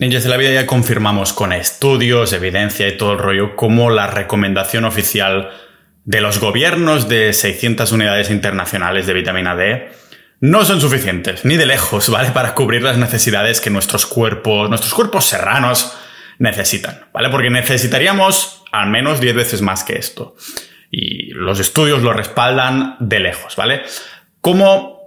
Ninjas de la vida ya confirmamos con estudios, evidencia y todo el rollo como la recomendación oficial de los gobiernos de 600 unidades internacionales de vitamina D no son suficientes, ni de lejos, ¿vale? Para cubrir las necesidades que nuestros cuerpos, nuestros cuerpos serranos necesitan, ¿vale? Porque necesitaríamos al menos 10 veces más que esto. Y los estudios lo respaldan de lejos, ¿vale? ¿Cómo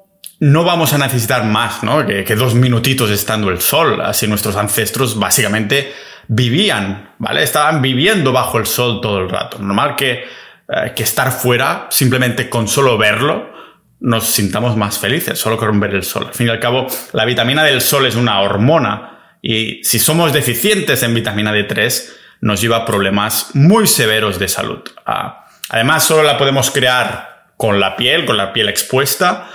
no vamos a necesitar más, ¿no? Que, dos minutitos estando el sol. Así nuestros ancestros básicamente vivían, ¿vale? Estaban viviendo bajo el sol todo el rato. Normal que, eh, que estar fuera, simplemente con solo verlo, nos sintamos más felices, solo con ver el sol. Al fin y al cabo, la vitamina del sol es una hormona y si somos deficientes en vitamina D3, nos lleva a problemas muy severos de salud. Ah, además, solo la podemos crear con la piel, con la piel expuesta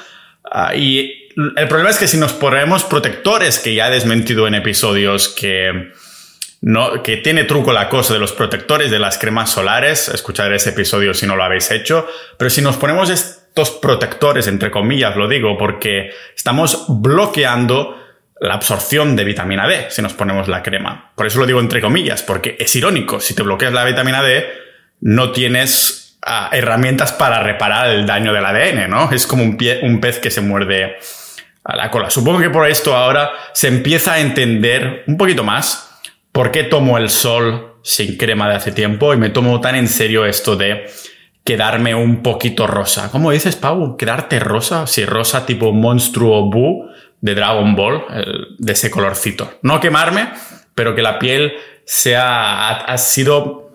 Ah, y el problema es que si nos ponemos protectores, que ya he desmentido en episodios que, no, que tiene truco la cosa de los protectores de las cremas solares, escuchar ese episodio si no lo habéis hecho, pero si nos ponemos estos protectores, entre comillas, lo digo, porque estamos bloqueando la absorción de vitamina D si nos ponemos la crema. Por eso lo digo entre comillas, porque es irónico, si te bloqueas la vitamina D, no tienes herramientas para reparar el daño del ADN, ¿no? Es como un, pez que se muerde a la cola. Supongo que por esto ahora se empieza a entender un poquito más por qué tomo el sol sin crema de hace tiempo y me tomo tan en serio esto de quedarme un poquito rosa. ¿Cómo dices, Pau? ¿Quedarte rosa? Sí, rosa tipo monstruo Buu de Dragon Ball, de ese colorcito. No quemarme, pero que la piel sea, ha sido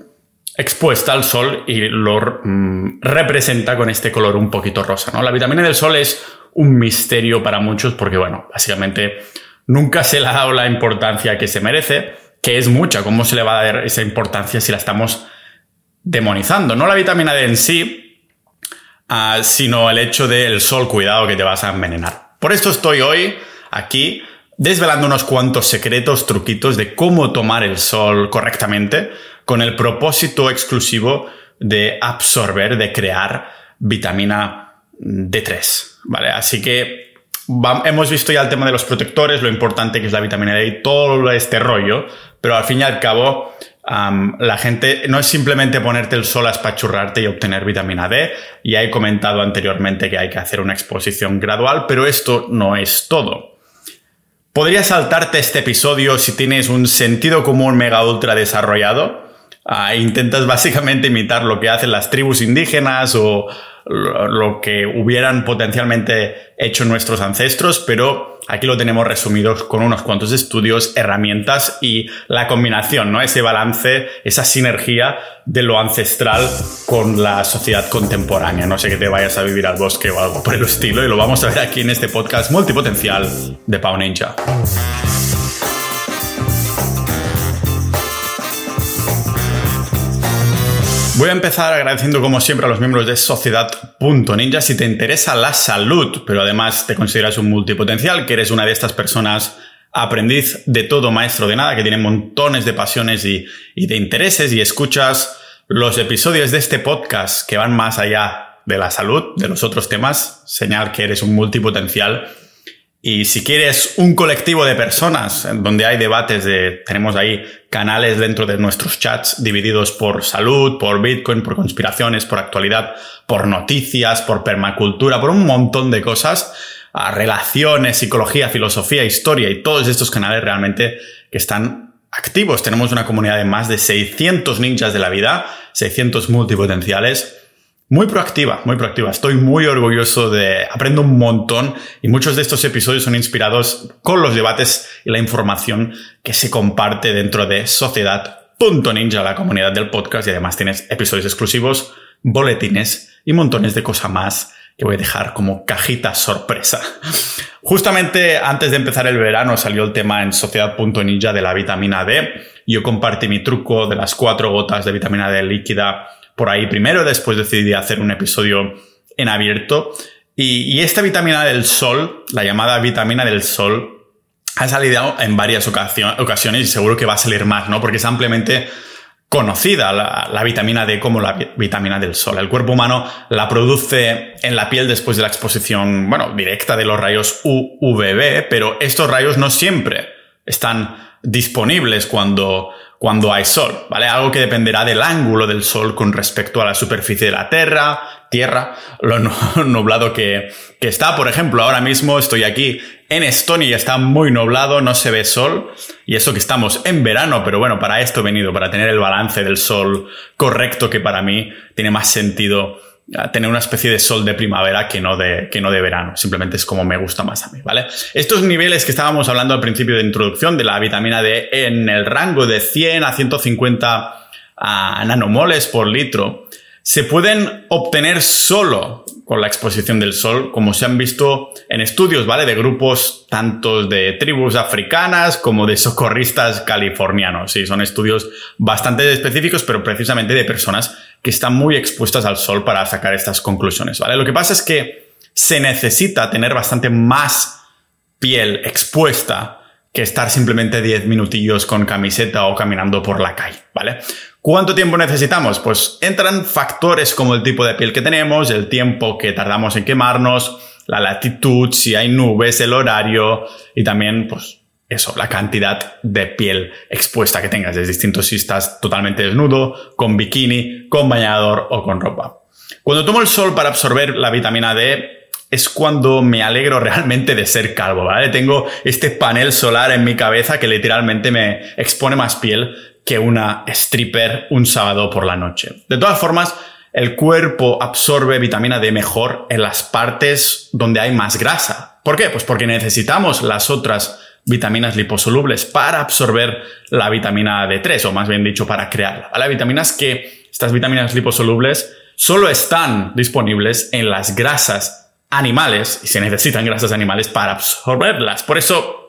expuesta al sol y lo mm, representa con este color un poquito rosa. ¿no? La vitamina del sol es un misterio para muchos porque, bueno, básicamente nunca se le ha dado la importancia que se merece, que es mucha. ¿Cómo se le va a dar esa importancia si la estamos demonizando? No la vitamina D en sí, ah, sino el hecho del sol, cuidado que te vas a envenenar. Por esto estoy hoy aquí desvelando unos cuantos secretos, truquitos de cómo tomar el sol correctamente con el propósito exclusivo de absorber, de crear vitamina D3. ¿Vale? Así que hemos visto ya el tema de los protectores, lo importante que es la vitamina D y todo este rollo, pero al fin y al cabo, la gente no es simplemente ponerte el sol a espachurrarte y obtener vitamina D. Ya he comentado anteriormente que hay que hacer una exposición gradual, pero esto no es todo. Podrías saltarte este episodio si tienes un sentido común mega ultra desarrollado Ah, intentas básicamente imitar lo que hacen las tribus indígenas o lo que hubieran potencialmente hecho nuestros ancestros, pero aquí lo tenemos resumido con unos cuantos estudios, herramientas y la combinación, ¿no? Ese balance, esa sinergia de lo ancestral con la sociedad contemporánea. No sé que te vayas a vivir al bosque o algo por el estilo y lo vamos a ver aquí en este podcast multipotencial de Pau Ninja. Voy a empezar agradeciendo como siempre a los miembros de Sociedad.ninja. Si te interesa la salud, pero además te consideras un multipotencial, que eres una de estas personas aprendiz de todo, maestro de nada, que tiene montones de pasiones y, y de intereses y escuchas los episodios de este podcast que van más allá de la salud, de los otros temas, señal que eres un multipotencial y si quieres un colectivo de personas donde hay debates de, tenemos ahí canales dentro de nuestros chats divididos por salud, por Bitcoin, por conspiraciones, por actualidad, por noticias, por permacultura, por un montón de cosas, a relaciones, psicología, filosofía, historia y todos estos canales realmente que están activos. Tenemos una comunidad de más de 600 ninjas de la vida, 600 multipotenciales muy proactiva, muy proactiva. Estoy muy orgulloso de, aprendo un montón y muchos de estos episodios son inspirados con los debates y la información que se comparte dentro de Sociedad.ninja, la comunidad del podcast y además tienes episodios exclusivos, boletines y montones de cosas más que voy a dejar como cajita sorpresa. Justamente antes de empezar el verano salió el tema en Sociedad.ninja de la vitamina D. Yo compartí mi truco de las cuatro gotas de vitamina D líquida por ahí primero, después decidí hacer un episodio en abierto. Y, esta vitamina del sol, la llamada vitamina del sol, ha salido en varias ocasiones y seguro que va a salir más, ¿no? Porque es ampliamente conocida la, vitamina D como la vitamina del sol. El cuerpo humano la produce en la piel después de la exposición, bueno, directa de los rayos UVB, pero estos rayos no siempre están disponibles cuando, cuando hay sol, ¿vale? Algo que dependerá del ángulo del sol con respecto a la superficie de la Tierra, tierra, lo nublado que, que está. Por ejemplo, ahora mismo estoy aquí en Estonia y está muy nublado, no se ve sol. Y eso que estamos en verano, pero bueno, para esto he venido, para tener el balance del sol correcto que para mí tiene más sentido tener una especie de sol de primavera que no de, que no de verano. Simplemente es como me gusta más a mí, ¿vale? Estos niveles que estábamos hablando al principio de introducción de la vitamina D en el rango de 100 a 150 nanomoles por litro se pueden obtener solo con la exposición del sol, como se han visto en estudios, ¿vale? De grupos tanto de tribus africanas como de socorristas californianos. Sí, son estudios bastante específicos, pero precisamente de personas que están muy expuestas al sol para sacar estas conclusiones, ¿vale? Lo que pasa es que se necesita tener bastante más piel expuesta que estar simplemente 10 minutillos con camiseta o caminando por la calle, ¿vale? ¿Cuánto tiempo necesitamos? Pues entran factores como el tipo de piel que tenemos, el tiempo que tardamos en quemarnos, la latitud, si hay nubes, el horario y también, pues, eso, la cantidad de piel expuesta que tengas. Es distinto si estás totalmente desnudo, con bikini, con bañador o con ropa. Cuando tomo el sol para absorber la vitamina D, es cuando me alegro realmente de ser calvo, ¿vale? Tengo este panel solar en mi cabeza que literalmente me expone más piel que una stripper un sábado por la noche. De todas formas, el cuerpo absorbe vitamina D mejor en las partes donde hay más grasa. ¿Por qué? Pues porque necesitamos las otras vitaminas liposolubles para absorber la vitamina D3, o más bien dicho, para crearla. ¿vale? Vitaminas que, estas vitaminas liposolubles, solo están disponibles en las grasas animales y se necesitan grasas animales para absorberlas. Por eso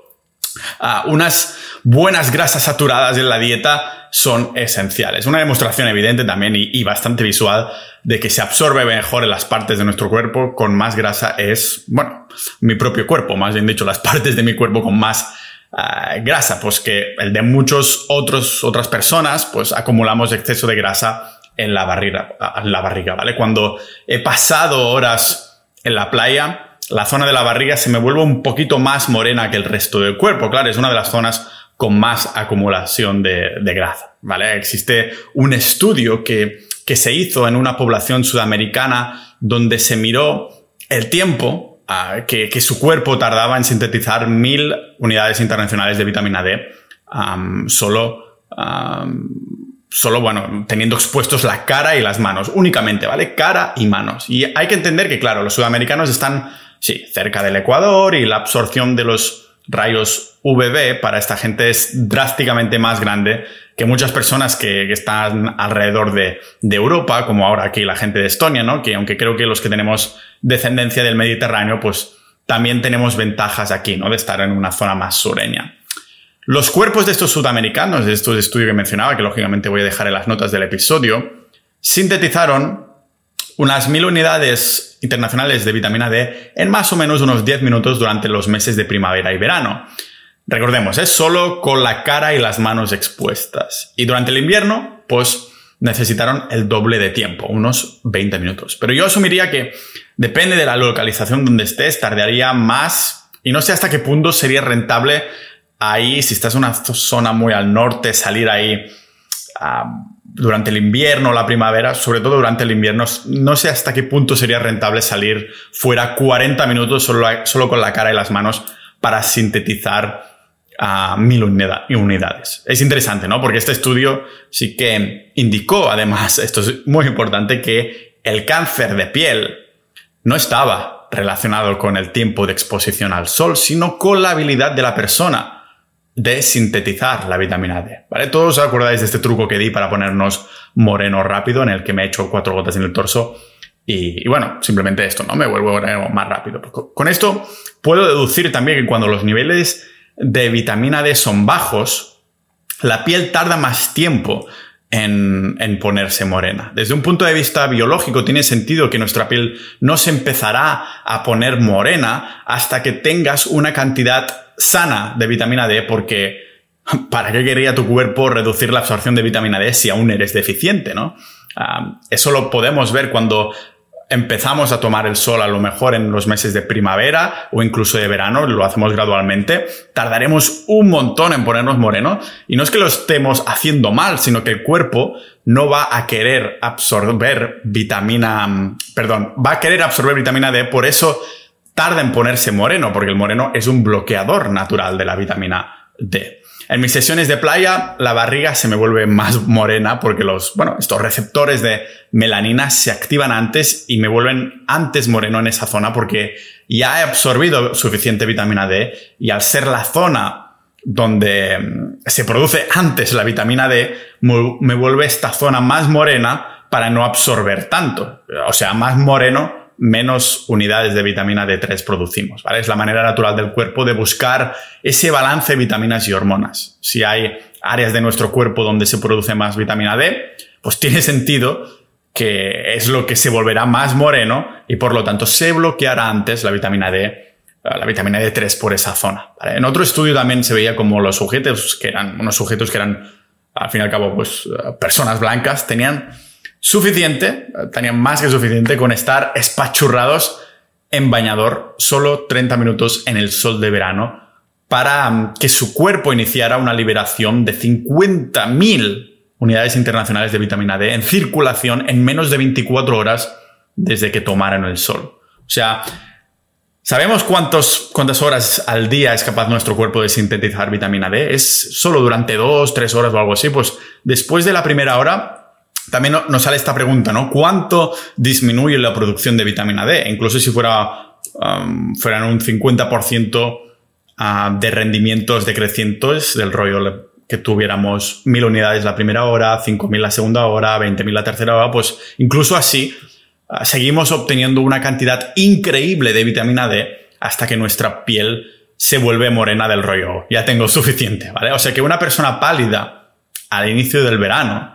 Ah, unas buenas grasas saturadas en la dieta son esenciales. Una demostración evidente también y, bastante visual de que se absorbe mejor en las partes de nuestro cuerpo con más grasa es, bueno, mi propio cuerpo, más bien dicho, las partes de mi cuerpo con más ah, grasa, pues que el de muchos otros, otras personas, pues acumulamos exceso de grasa en la barriga, en la barriga, ¿vale? Cuando he pasado horas en la playa, la zona de la barriga se me vuelve un poquito más morena que el resto del cuerpo. Claro, es una de las zonas con más acumulación de, grasa, ¿vale? Existe un estudio que, que, se hizo en una población sudamericana donde se miró el tiempo ah, que, su cuerpo tardaba en sintetizar mil unidades internacionales de vitamina D solo, solo, bueno, teniendo expuestos la cara y las manos, únicamente, ¿vale? Cara y manos. Y hay que entender que, claro, los sudamericanos están sí, cerca del Ecuador y la absorción de los rayos UVB para esta gente es drásticamente más grande que muchas personas que, están alrededor de, Europa, como ahora aquí la gente de Estonia, ¿no? Que aunque creo que los que tenemos descendencia del Mediterráneo, pues también tenemos ventajas aquí, ¿no? De estar en una zona más sureña. Los cuerpos de estos sudamericanos, de estos estudios que mencionaba, que lógicamente voy a dejar en las notas del episodio, sintetizaron unas mil unidades internacionales de vitamina D en más o menos unos 10 minutos durante los meses de primavera y verano. Recordemos, es solo con la cara y las manos expuestas. Y durante el invierno, pues necesitaron el doble de tiempo, unos 20 minutos. Pero yo asumiría que depende de la localización donde estés, tardaría más y no sé hasta qué punto sería rentable ahí, si estás en una zona muy al norte, salir ahí durante el invierno la primavera, sobre todo durante el invierno, no sé hasta qué punto sería rentable salir fuera 40 minutos solo, solo con la cara y las manos para sintetizar a mil unidades. Es interesante, ¿no? Porque este estudio sí que indicó, además, esto es muy importante, que el cáncer de piel no estaba relacionado con el tiempo de exposición al sol, sino con la habilidad de la persona de sintetizar la vitamina D. ¿Vale? Todos os acordáis de este truco que di para ponernos moreno rápido, en el que me he hecho cuatro gotas en el torso. Y, bueno, simplemente esto, ¿no? Me vuelvo más rápido. Con esto puedo deducir también que cuando los niveles de vitamina D son bajos, la piel tarda más tiempo en, ponerse morena. Desde un punto de vista biológico tiene sentido que nuestra piel no se empezará a poner morena hasta que tengas una cantidad sana de vitamina D porque ¿para qué quería tu cuerpo reducir la absorción de vitamina D si aún eres deficiente, no? eso lo podemos ver cuando empezamos a tomar el sol a lo mejor en los meses de primavera o incluso de verano, lo hacemos gradualmente, tardaremos un montón en ponernos moreno y no es que lo estemos haciendo mal, sino que el cuerpo no va a querer absorber vitamina, perdón, va a querer absorber vitamina D, por eso tarda en ponerse moreno, porque el moreno es un bloqueador natural de la vitamina D. En mis sesiones de playa, la barriga se me vuelve más morena porque los, bueno, estos receptores de melanina se activan antes y me vuelven antes moreno en esa zona porque ya he absorbido suficiente vitamina D y al ser la zona donde mm, se produce antes la vitamina D, me vuelve esta zona más morena para no absorber tanto. O sea, más moreno menos unidades de vitamina D3 producimos, ¿vale? Es la manera natural del cuerpo de buscar ese balance de vitaminas y hormonas. Si hay áreas de nuestro cuerpo donde se produce más vitamina D, pues tiene sentido que es lo que se volverá más moreno y por lo tanto se bloqueará antes la vitamina D, la vitamina D3 por esa zona. En otro estudio también se veía como los sujetos, que eran unos sujetos que eran al fin y al cabo pues personas blancas, tenían suficiente, tenían más que suficiente con estar espachurrados en bañador solo 30 minutos en el sol de verano para mm, que su cuerpo iniciara una liberación de 50.000 unidades internacionales de vitamina D en circulación en menos de 24 horas desde que tomaran el sol. O sea, ¿sabemos cuántos, cuántas horas al día es capaz nuestro cuerpo de sintetizar vitamina D? ¿Es solo durante dos, tres horas o algo así? Pues después de la primera hora también nos sale esta pregunta, ¿no? ¿Cuánto disminuye la producción de vitamina D? Incluso si fuera, um, fueran un 50% ah, de rendimientos decrecientes del rollo que tuviéramos mil unidades la primera hora, 5.000 la segunda hora, 20.000 la tercera hora, pues incluso así ah, seguimos obteniendo una cantidad increíble de vitamina D hasta que nuestra piel se vuelve morena del rollo. Ya tengo suficiente, ¿vale? O sea que una persona pálida al inicio del verano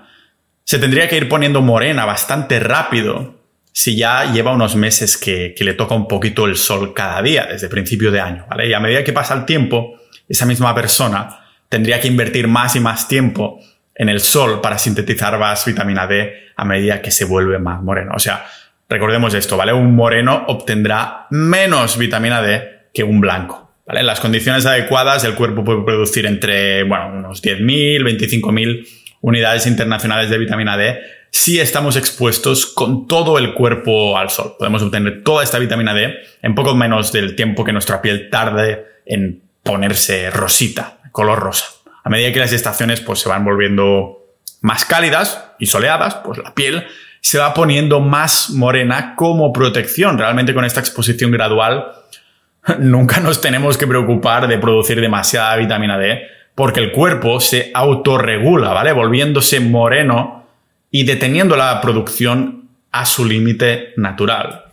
se tendría que ir poniendo morena bastante rápido si ya lleva unos meses que, le toca un poquito el sol cada día, desde principio de año, ¿vale? Y a medida que pasa el tiempo, esa misma persona tendría que invertir más y más tiempo en el sol para sintetizar más vitamina D a medida que se vuelve más moreno. O sea, recordemos esto, ¿vale? Un moreno obtendrá menos vitamina D que un blanco. En las condiciones adecuadas, el cuerpo puede producir entre, bueno, unos 10.000, 25.000 unidades internacionales de vitamina D si estamos expuestos con todo el cuerpo al sol. Podemos obtener toda esta vitamina D en poco menos del tiempo que nuestra piel tarde en ponerse rosita, color rosa. A medida que las estaciones pues, se van volviendo más cálidas y soleadas, pues la piel se va poniendo más morena como protección. Realmente con esta exposición gradual nunca nos tenemos que preocupar de producir demasiada vitamina D porque el cuerpo se autorregula, ¿vale? Volviéndose moreno y deteniendo la producción a su límite natural.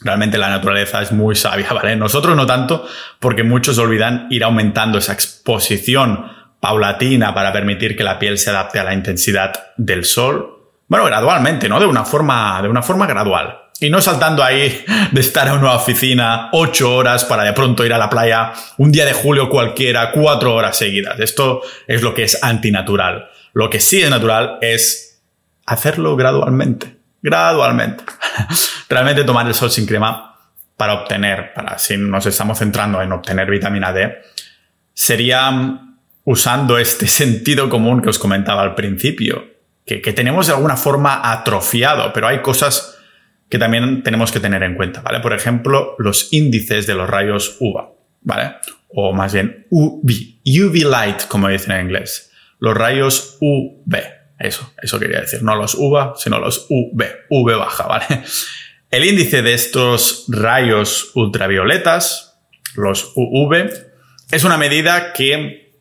Realmente la naturaleza es muy sabia, ¿vale? Nosotros no tanto, porque muchos olvidan ir aumentando esa exposición paulatina para permitir que la piel se adapte a la intensidad del sol. Bueno, gradualmente, ¿no? De una forma, de una forma gradual. Y no saltando ahí de estar en una oficina ocho horas para de pronto ir a la playa un día de julio cualquiera, cuatro horas seguidas. Esto es lo que es antinatural. Lo que sí es natural es hacerlo gradualmente. Gradualmente. Realmente tomar el sol sin crema para obtener, para si nos estamos centrando en obtener vitamina D, sería usando este sentido común que os comentaba al principio, que, que tenemos de alguna forma atrofiado, pero hay cosas que también tenemos que tener en cuenta, ¿vale? Por ejemplo, los índices de los rayos UVA, ¿vale? O más bien UV, UV light, como dicen en inglés. Los rayos UV, eso, eso quería decir, no los UVA, sino los UV, UV baja, ¿vale? El índice de estos rayos ultravioletas, los UV, es una medida que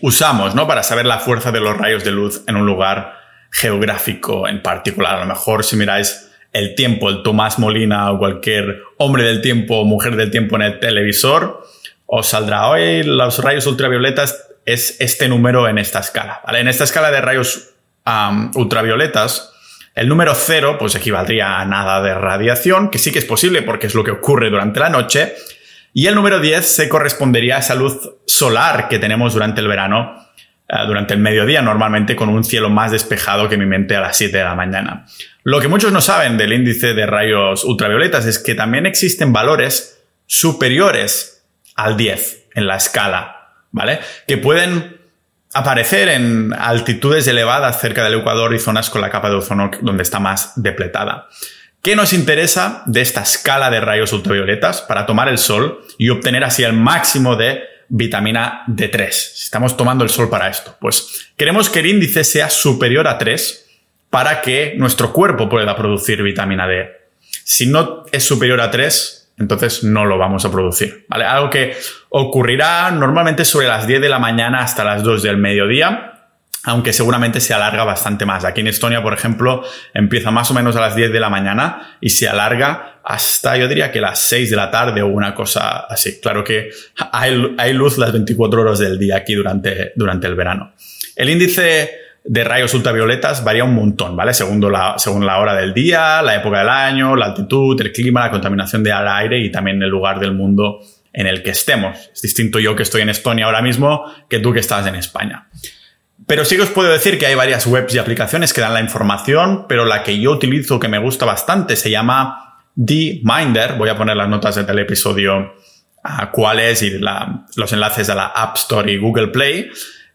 usamos, ¿no? Para saber la fuerza de los rayos de luz en un lugar geográfico en particular. A lo mejor si miráis el tiempo, el Tomás Molina o cualquier hombre del tiempo o mujer del tiempo en el televisor, os saldrá hoy los rayos ultravioletas es este número en esta escala. En esta escala de rayos ultravioletas, el número cero pues equivaldría a nada de radiación, que sí que es posible porque es lo que ocurre durante la noche. Y el número 10 se correspondería a esa luz solar que tenemos durante el verano eh, durante el mediodía, normalmente con un cielo más despejado que mi mente a las 7 de la mañana. Lo que muchos no saben del índice de rayos ultravioletas es que también existen valores superiores al 10 en la escala, ¿vale? Que pueden aparecer en altitudes elevadas cerca del Ecuador y zonas con la capa de ozono donde está más depletada. ¿Qué nos interesa de esta escala de rayos ultravioletas para tomar el sol y obtener así el máximo de vitamina D3? Si estamos tomando el sol para esto, pues queremos que el índice sea superior a 3 para que nuestro cuerpo pueda producir vitamina D. Si no es superior a 3, entonces no lo vamos a producir. ¿vale? Algo que ocurrirá normalmente sobre las 10 de la mañana hasta las 2 del mediodía aunque seguramente se alarga bastante más. Aquí en Estonia, por ejemplo, empieza más o menos a las 10 de la mañana y se alarga hasta, yo diría que las 6 de la tarde o una cosa así. Claro que hay, hay luz las 24 horas del día aquí durante, durante el verano. El índice de rayos ultravioletas varía un montón, ¿vale? Según la, según la hora del día, la época del año, la altitud, el clima, la contaminación del aire y también el lugar del mundo en el que estemos. Es distinto yo que estoy en Estonia ahora mismo que tú que estás en España. Pero sí que os puedo decir que hay varias webs y aplicaciones que dan la información, pero la que yo utilizo que me gusta bastante se llama D-Minder. Voy a poner las notas del episodio a cuáles y los enlaces a la App Store y Google Play,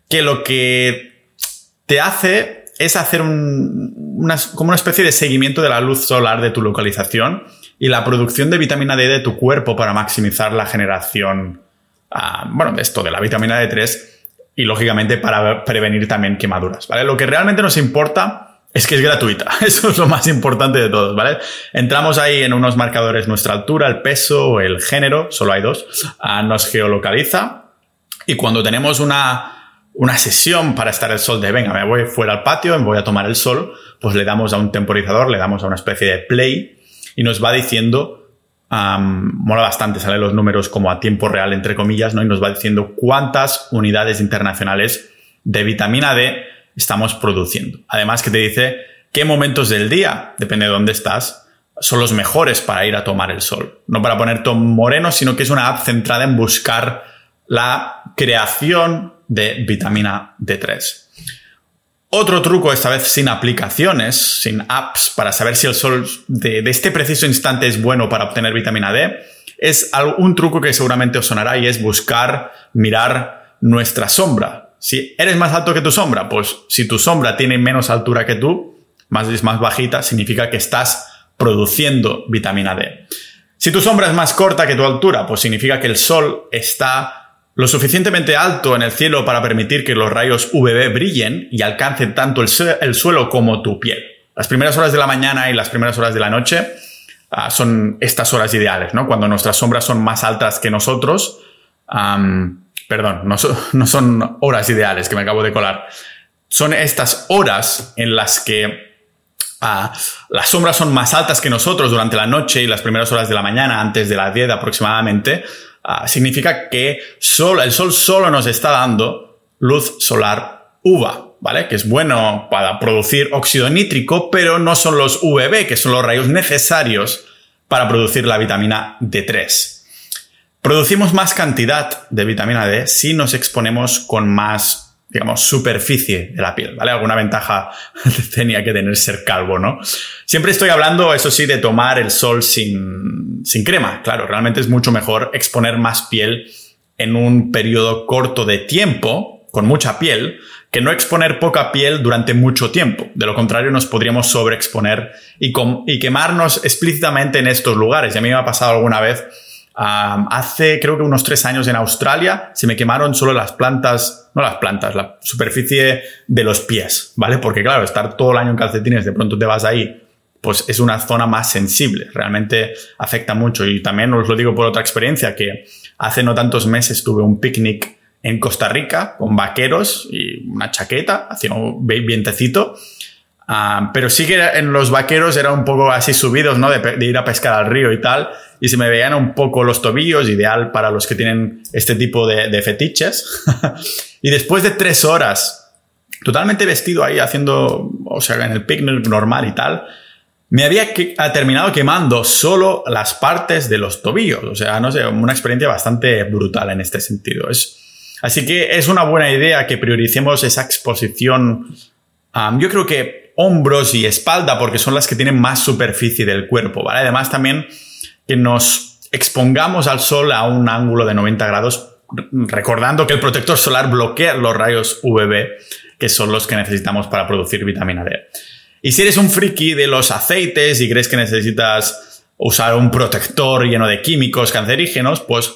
que lo que te hace es hacer una, como una especie de seguimiento de la luz solar de tu localización y la producción de vitamina D de tu cuerpo para maximizar la generación, ah, bueno, de esto, de la vitamina D3 y lógicamente para prevenir también quemaduras, ¿vale? Lo que realmente nos importa es que es gratuita. Eso es lo más importante de todos, ¿vale? Entramos ahí en unos marcadores nuestra altura, el peso el género, solo hay dos, ah, nos geolocaliza y cuando tenemos una, una sesión para estar el sol de, venga, me voy fuera al patio, me voy a tomar el sol, pues le damos a un temporizador, le damos a una especie de play y nos va diciendo mola bastante, sale los números como a tiempo real, entre comillas, ¿no? Y nos va diciendo cuántas unidades internacionales de vitamina D estamos produciendo. Además que te dice qué momentos del día, depende de dónde estás, son los mejores para ir a tomar el sol. No para poner todo moreno, sino que es una app centrada en buscar la creación de vitamina D3. Otro truco, esta vez sin aplicaciones, sin apps, para saber si el sol de, este preciso instante es bueno para obtener vitamina D, es un truco que seguramente os sonará y es buscar, mirar nuestra sombra. Si eres más alto que tu sombra, pues si tu sombra tiene menos altura que tú, más es más bajita, significa que estás produciendo vitamina D. Si tu sombra es más corta que tu altura, pues significa que el sol está lo suficientemente alto en el cielo para permitir que los rayos UVB brillen y alcancen tanto el, suelo como tu piel. Las primeras horas de la mañana y las primeras horas de la noche ah, son estas horas ideales, ¿no? Cuando nuestras sombras son más altas que nosotros. Perdón, no, son horas ideales que me acabo de colar. Son estas horas en las que ah, las sombras son más altas que nosotros durante la noche y las primeras horas de la mañana, antes de las 10 aproximadamente, Ah, significa que el sol solo nos está dando luz solar UVA, ¿vale? Que es bueno para producir óxido nítrico, pero no son los UVB, que son los rayos necesarios para producir la vitamina D3. Producimos más cantidad de vitamina D si nos exponemos con más digamos, superficie de la piel, ¿vale? Alguna ventaja tenía que tener ser calvo, ¿no? Siempre estoy hablando, eso sí, de tomar el sol sin, sin crema. Claro, realmente es mucho mejor exponer más piel en un periodo corto de tiempo, con mucha piel, que no exponer poca piel durante mucho tiempo. De lo contrario, nos podríamos sobreexponer y, y quemarnos explícitamente en estos lugares. Y a mí me ha pasado alguna vez hace creo que unos tres años en Australia se me quemaron solo las plantas, no las plantas, la superficie de los pies, ¿vale? Porque claro, estar todo el año en calcetines, de pronto te vas ahí, pues es una zona más sensible, realmente afecta mucho. Y también os lo digo por otra experiencia, que hace no tantos meses tuve un picnic en Costa Rica con vaqueros y una chaqueta, hacía un vientecito Ah, pero sí que en los vaqueros era un poco así subidos, ¿no? De, ir a pescar al río y tal. Y se me veían un poco los tobillos, ideal para los que tienen este tipo de, fetiches. y después de tres horas, totalmente vestido ahí haciendo, o sea, en el picnic normal y tal, me había terminado quemando solo las partes de los tobillos. O sea, no sé, una experiencia bastante brutal en este sentido. Es, Así que es una buena idea que prioricemos esa exposición. yo creo que hombros y espalda, porque son las que tienen más superficie del cuerpo. Además también que nos expongamos al sol a un ángulo de 90 grados, recordando que el protector solar bloquea los rayos UVB, que son los que necesitamos para producir vitamina D. Y si eres un friki de los aceites y crees que necesitas usar un protector lleno de químicos cancerígenos, pues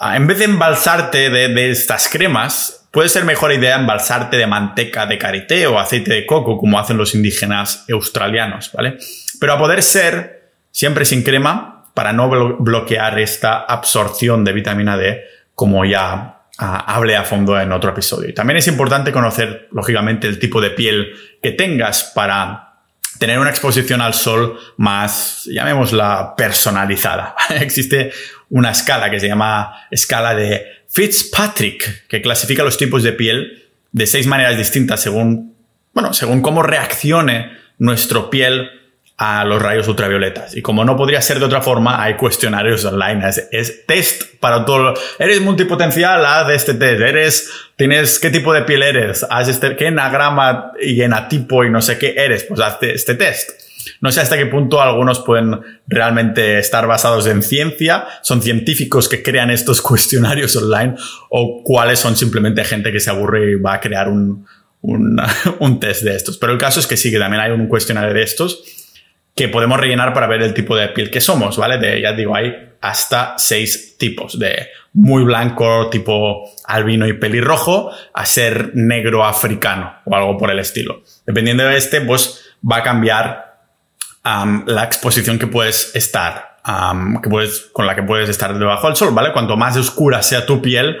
en vez de embalsarte de, estas cremas, puede ser mejor idea embalsarte de manteca de karité o aceite de coco, como hacen los indígenas australianos, ¿vale? Pero a poder ser siempre sin crema para no bloquear esta absorción de vitamina D, como ya hablé a fondo en otro episodio. Y también es importante conocer, lógicamente, el tipo de piel que tengas para tener una exposición al sol más, llamémosla, personalizada. Existe una escala que se llama escala de Fitzpatrick, que clasifica los tipos de piel de seis maneras distintas según, bueno, según cómo reaccione nuestro piel a los rayos ultravioletas. Y como no podría ser de otra forma, hay cuestionarios online. Es, test para todo. Eres multipotencial, haz este test. Eres, tienes, ¿qué tipo de piel eres? Haz este, ¿qué enagrama y enatipo y no sé qué eres? Pues haz este test. No sé hasta qué punto algunos pueden realmente estar basados en ciencia, son científicos que crean estos cuestionarios online o cuáles son simplemente gente que se aburre y va a crear un, un, test de estos. Pero el caso es que sí, que también hay un cuestionario de estos que podemos rellenar para ver el tipo de piel que somos, ¿vale? De, ya digo, hay hasta seis tipos, de muy blanco, tipo albino y pelirrojo, a ser negro africano o algo por el estilo. Dependiendo de este, pues va a cambiar la exposición que puedes estar, que puedes, con la que puedes estar debajo del sol, ¿vale? Cuanto más oscura sea tu piel,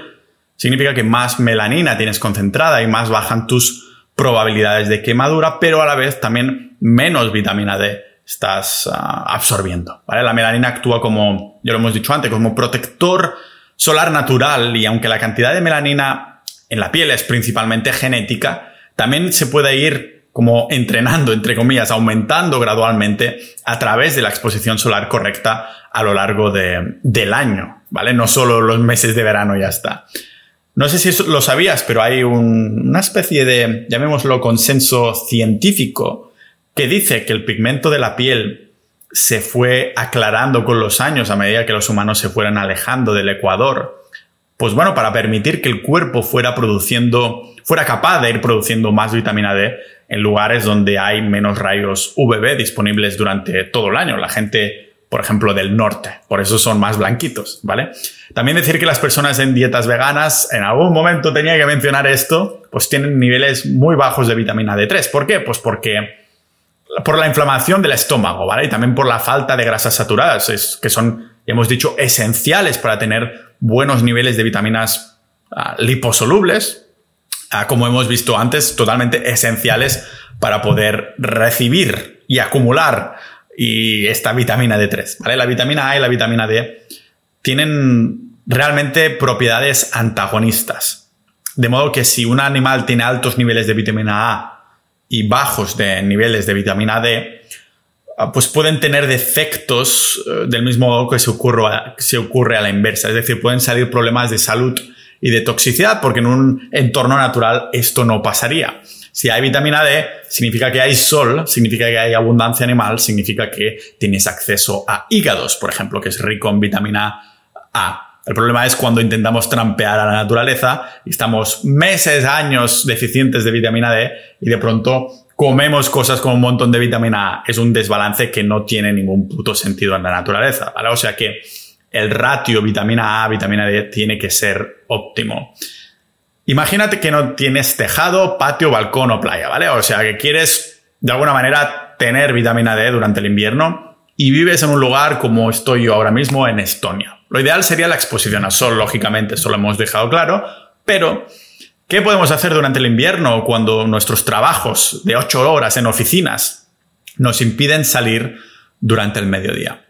significa que más melanina tienes concentrada y más bajan tus probabilidades de quemadura, pero a la vez también menos vitamina D estás ah, absorbiendo, ¿vale? La melanina actúa como, ya lo hemos dicho antes, como protector solar natural y aunque la cantidad de melanina en la piel es principalmente genética, también se puede ir como entrenando, entre comillas, aumentando gradualmente a través de la exposición solar correcta a lo largo del año, ¿vale? No solo los meses de verano ya está. No sé si lo sabías, pero hay una especie de, llamémoslo, consenso científico que dice que el pigmento de la piel se fue aclarando con los años a medida que los humanos se fueran alejando del ecuador. Pues bueno, para permitir que el cuerpo fuera produciendo, fuera capaz de ir produciendo más vitamina D en lugares donde hay menos rayos UVB disponibles durante todo el año. La gente, por ejemplo, del norte. Por eso son más blanquitos, ¿vale? También decir que las personas en dietas veganas, en algún momento tenía que mencionar esto, pues tienen niveles muy bajos de vitamina D3. ¿Por qué? Pues porque por la inflamación del estómago, ¿vale? Y también por la falta de grasas saturadas, que son, hemos dicho, esenciales para tener buenos niveles de vitaminas ah, liposolubles, como hemos visto antes, totalmente esenciales para poder recibir y acumular y esta vitamina D3. ¿vale? La vitamina A y la vitamina D tienen realmente propiedades antagonistas. De modo que si un animal tiene altos niveles de vitamina A y bajos de niveles de vitamina D, ah, pues pueden tener defectos eh, del mismo modo que se ocurre a la inversa. Es decir, pueden salir problemas de salud y de toxicidad, porque en un entorno natural esto no pasaría. Si hay vitamina D, significa que hay sol, significa que hay abundancia animal, significa que tienes acceso a hígados, por ejemplo, que es rico en vitamina A. El problema es cuando intentamos trampear a la naturaleza y estamos meses, años deficientes de vitamina D y de pronto comemos cosas con un montón de vitamina A. Es un desbalance que no tiene ningún puto sentido en la naturaleza. O sea que el ratio vitamina A, vitamina D tiene que ser óptimo. Imagínate que no tienes tejado, patio, balcón o playa, ¿vale? O sea, que quieres de alguna manera tener vitamina D durante el invierno y vives en un lugar como estoy yo ahora mismo en Estonia. Lo ideal sería la exposición al sol, lógicamente, eso lo hemos dejado claro, pero ¿qué podemos hacer durante el invierno cuando nuestros trabajos de 8 horas en oficinas nos impiden salir durante el mediodía?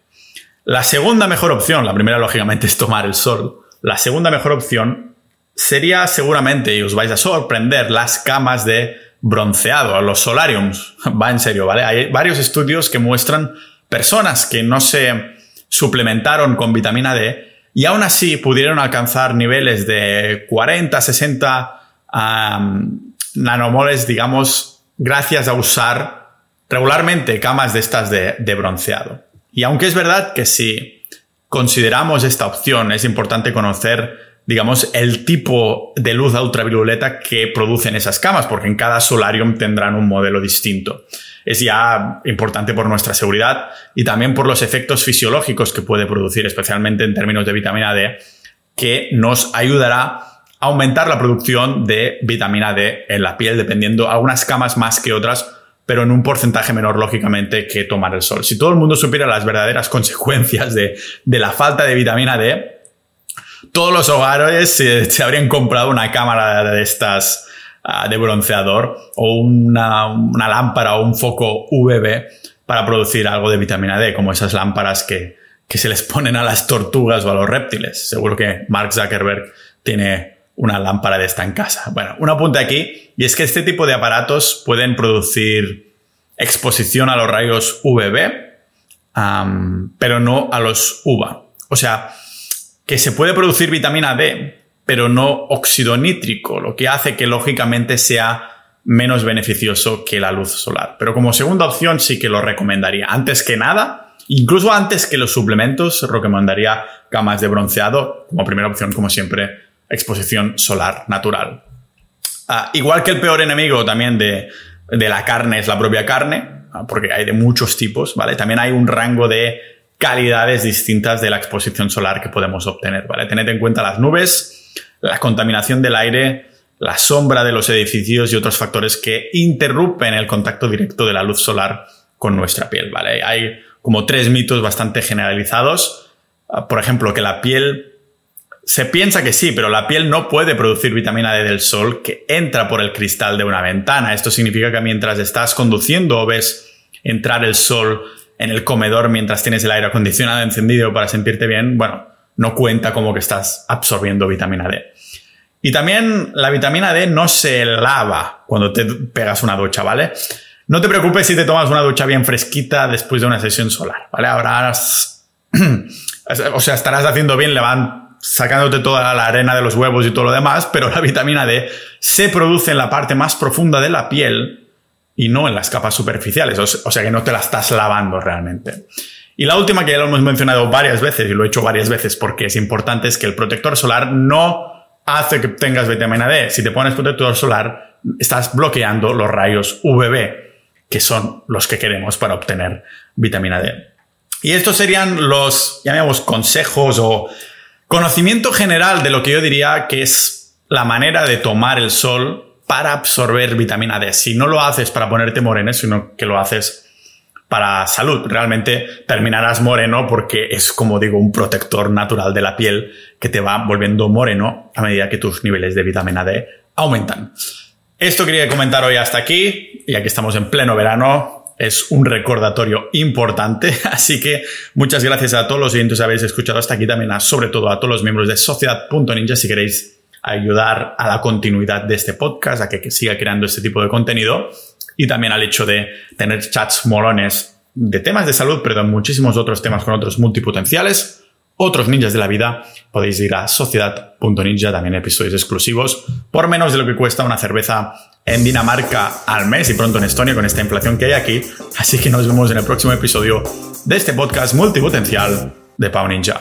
La segunda mejor opción, la primera lógicamente es tomar el sol. La segunda mejor opción sería seguramente, y os vais a sorprender, las camas de bronceado, los solariums. Va en serio, ¿vale? Hay varios estudios que muestran personas que no se suplementaron con vitamina D y aún así pudieron alcanzar niveles de 40, 60 nanomoles, digamos, gracias a usar regularmente camas de estas de, de bronceado. Y aunque es verdad que si consideramos esta opción, es importante conocer digamos, el tipo de luz ultravioleta que producen esas camas, porque en cada solarium tendrán un modelo distinto. Es ya importante por nuestra seguridad y también por los efectos fisiológicos que puede producir, especialmente en términos de vitamina D, que nos ayudará a aumentar la producción de vitamina D en la piel, dependiendo algunas camas más que otras, pero en un porcentaje menor, lógicamente, que tomar el sol. Si todo el mundo supiera las verdaderas consecuencias de, de la falta de vitamina D, todos los hogares se, habrían comprado una cámara de estas ah, de bronceador o una, lámpara o un foco UVB para producir algo de vitamina D, como esas lámparas que, que se les ponen a las tortugas o a los reptiles. Seguro que Mark Zuckerberg tiene una lámpara de esta en casa. Bueno, un apunte aquí, y es que este tipo de aparatos pueden producir exposición a los rayos UVB, pero no a los UVA. O sea, que se puede producir vitamina D, pero no óxido nítrico, lo que hace que lógicamente sea menos beneficioso que la luz solar. Pero como segunda opción sí que lo recomendaría. Antes que nada, incluso antes que los suplementos, recomendaría camas de bronceado como primera opción, como siempre, exposición solar natural. Ah, igual que el peor enemigo también de, de la carne es la propia carne, ah, porque hay de muchos tipos, ¿vale? También hay un rango de calidades distintas de la exposición solar que podemos obtener, ¿vale? Tened en cuenta las nubes, la contaminación del aire, la sombra de los edificios y otros factores que interrumpen el contacto directo de la luz solar con nuestra piel, ¿vale? Hay como tres mitos bastante generalizados. Ah, por ejemplo, que la piel se piensa que sí, pero la piel no puede producir vitamina D del sol que entra por el cristal de una ventana. Esto significa que mientras estás conduciendo o ves entrar el sol en el comedor mientras tienes el aire acondicionado encendido para sentirte bien, bueno, no cuenta como que estás absorbiendo vitamina D. Y también la vitamina D no se lava cuando te pegas una ducha, ¿vale? No te preocupes si te tomas una ducha bien fresquita después de una sesión solar, ¿vale? Ahora, o sea, estarás haciendo bien, le van sacándote toda la arena de los huevos y todo lo demás, pero la vitamina D se produce en la parte más profunda de la piel y no en las capas superficiales, o sea que no te la estás lavando realmente. Y la última que ya lo hemos mencionado varias veces y lo he hecho varias veces porque es importante es que el protector solar no hace que tengas vitamina D. Si te pones protector solar, estás bloqueando los rayos UVB, que son los que queremos para obtener vitamina D. Y estos serían los, llamemos, consejos o conocimiento general de lo que yo diría que es la manera de tomar el sol para absorber vitamina D. Si no lo haces para ponerte moreno, sino que lo haces para salud. Realmente terminarás moreno porque es, como digo, un protector natural de la piel que te va volviendo moreno a medida que tus niveles de vitamina D aumentan. Esto quería comentar hoy hasta aquí, ya que estamos en pleno verano. Es un recordatorio importante, así que muchas gracias a todos los oyentes que habéis escuchado hasta aquí, también a, sobre todo a todos los miembros de Sociedad.ninja si queréis ayudar a la continuidad de este podcast, a que siga creando este tipo de contenido y también al hecho de tener chats molones de temas de salud, pero de muchísimos otros temas con otros multipotenciales, otros ninjas de la vida, podéis ir a sociedad.ninja, también episodios exclusivos, por menos de lo que cuesta una cerveza en Dinamarca al mes y pronto en Estonia con esta inflación que hay aquí. Así que nos vemos en el próximo episodio de este podcast multipotencial de Pau Ninja.